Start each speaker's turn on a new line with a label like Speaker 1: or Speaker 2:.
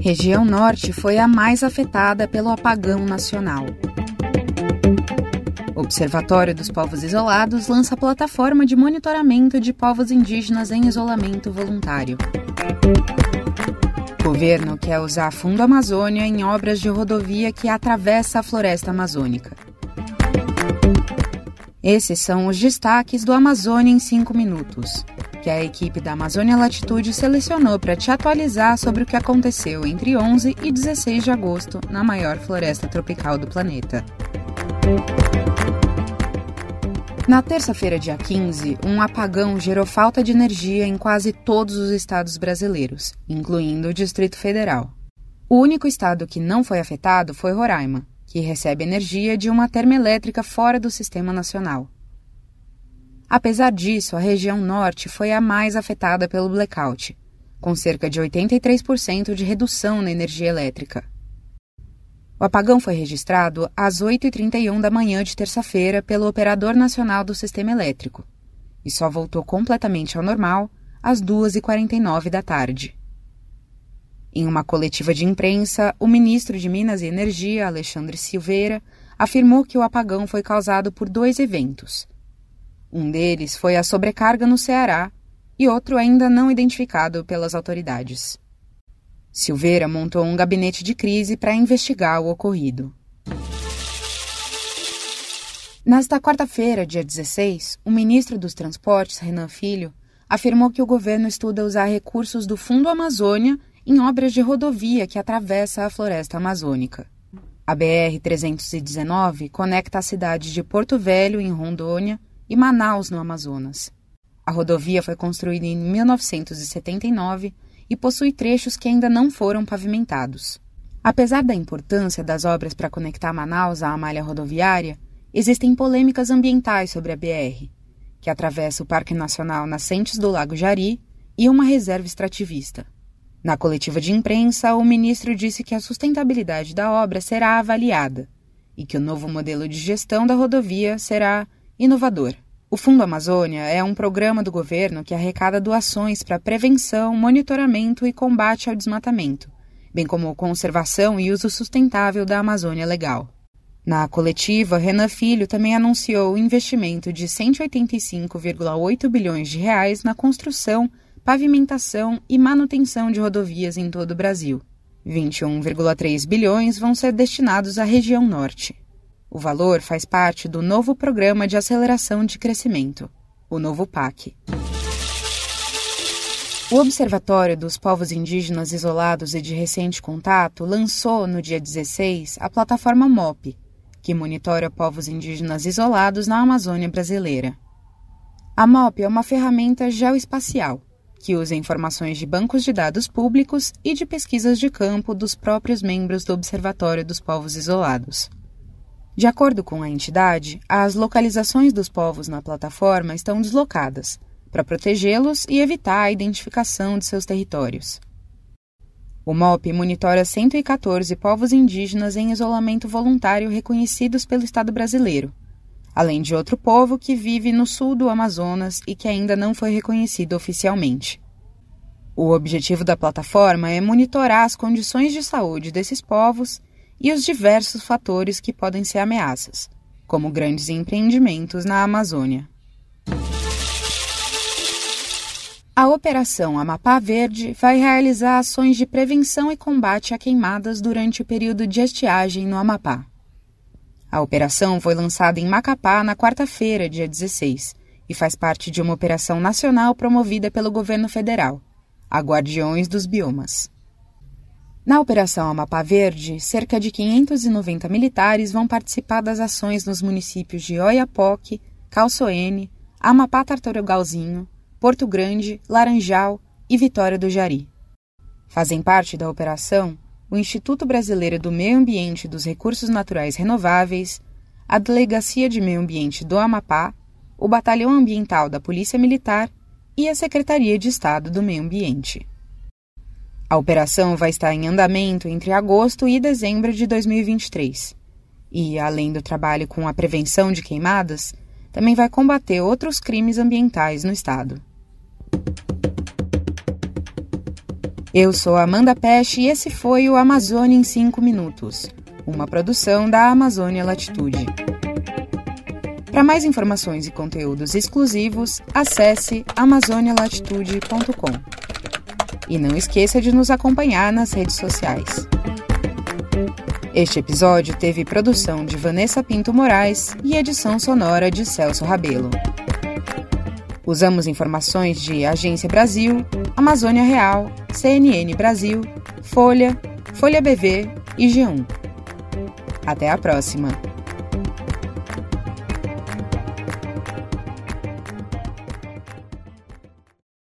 Speaker 1: Região Norte foi a mais afetada pelo apagão nacional. O Observatório dos Povos Isolados lança plataforma de monitoramento de povos indígenas em isolamento voluntário. O governo quer usar Fundo Amazônia em obras de rodovia que atravessa a floresta amazônica. Esses são os destaques do Amazônia em 5 minutos que a equipe da Amazônia Latitude selecionou para te atualizar sobre o que aconteceu entre 11 e 16 de agosto na maior floresta tropical do planeta. Na terça-feira, dia 15, um apagão gerou falta de energia em quase todos os estados brasileiros, incluindo o Distrito Federal. O único estado que não foi afetado foi Roraima, que recebe energia de uma termoelétrica fora do sistema nacional. Apesar disso, a região norte foi a mais afetada pelo blackout, com cerca de 83% de redução na energia elétrica. O apagão foi registrado às 8h31 da manhã de terça-feira pelo Operador Nacional do Sistema Elétrico e só voltou completamente ao normal às 2h49 da tarde. Em uma coletiva de imprensa, o ministro de Minas e Energia, Alexandre Silveira, afirmou que o apagão foi causado por dois eventos um deles foi a sobrecarga no Ceará e outro ainda não identificado pelas autoridades. Silveira montou um gabinete de crise para investigar o ocorrido. Nesta quarta-feira, dia 16, o ministro dos Transportes, Renan Filho, afirmou que o governo estuda usar recursos do Fundo Amazônia em obras de rodovia que atravessa a floresta amazônica. A BR-319 conecta a cidade de Porto Velho, em Rondônia, e Manaus, no Amazonas. A rodovia foi construída em 1979 e possui trechos que ainda não foram pavimentados. Apesar da importância das obras para conectar Manaus à malha rodoviária, existem polêmicas ambientais sobre a BR, que atravessa o Parque Nacional Nascentes do Lago Jari e uma reserva extrativista. Na coletiva de imprensa, o ministro disse que a sustentabilidade da obra será avaliada e que o novo modelo de gestão da rodovia será Inovador. O Fundo Amazônia é um programa do governo que arrecada doações para prevenção, monitoramento e combate ao desmatamento, bem como conservação e uso sustentável da Amazônia Legal. Na coletiva, Renan Filho também anunciou o investimento de 185,8 bilhões de reais na construção, pavimentação e manutenção de rodovias em todo o Brasil. 21,3 bilhões vão ser destinados à região norte. O valor faz parte do novo Programa de Aceleração de Crescimento, o novo PAC. O Observatório dos Povos Indígenas Isolados e de Recente Contato lançou, no dia 16, a plataforma MOP, que monitora povos indígenas isolados na Amazônia brasileira. A MOP é uma ferramenta geoespacial que usa informações de bancos de dados públicos e de pesquisas de campo dos próprios membros do Observatório dos Povos Isolados. De acordo com a entidade, as localizações dos povos na plataforma estão deslocadas para protegê-los e evitar a identificação de seus territórios. O MOP monitora 114 povos indígenas em isolamento voluntário reconhecidos pelo Estado brasileiro, além de outro povo que vive no sul do Amazonas e que ainda não foi reconhecido oficialmente. O objetivo da plataforma é monitorar as condições de saúde desses povos e os diversos fatores que podem ser ameaças, como grandes empreendimentos na Amazônia. A Operação Amapá Verde vai realizar ações de prevenção e combate a queimadas durante o período de estiagem no Amapá. A operação foi lançada em Macapá na quarta-feira, dia 16, e faz parte de uma operação nacional promovida pelo governo federal, a Guardiões dos Biomas. Na Operação Amapá Verde, cerca de 590 militares vão participar das ações nos municípios de Oiapoque, Calçoene, Amapá Tartarugalzinho, Porto Grande, Laranjal e Vitória do Jari. Fazem parte da operação o Instituto Brasileiro do Meio Ambiente e dos Recursos Naturais Renováveis, a Delegacia de Meio Ambiente do Amapá, o Batalhão Ambiental da Polícia Militar e a Secretaria de Estado do Meio Ambiente. A operação vai estar em andamento entre agosto e dezembro de 2023. E, além do trabalho com a prevenção de queimadas, também vai combater outros crimes ambientais no estado. Eu sou Amanda Peste e esse foi o Amazônia em 5 Minutos, uma produção da Amazônia Latitude. Para mais informações e conteúdos exclusivos, acesse amazonialatitude.com. E não esqueça de nos acompanhar nas redes sociais. Este episódio teve produção de Vanessa Pinto Moraes e edição sonora de Celso Rabelo. Usamos informações de Agência Brasil, Amazônia Real, CNN Brasil, Folha, Folha BV e G1. Até a próxima!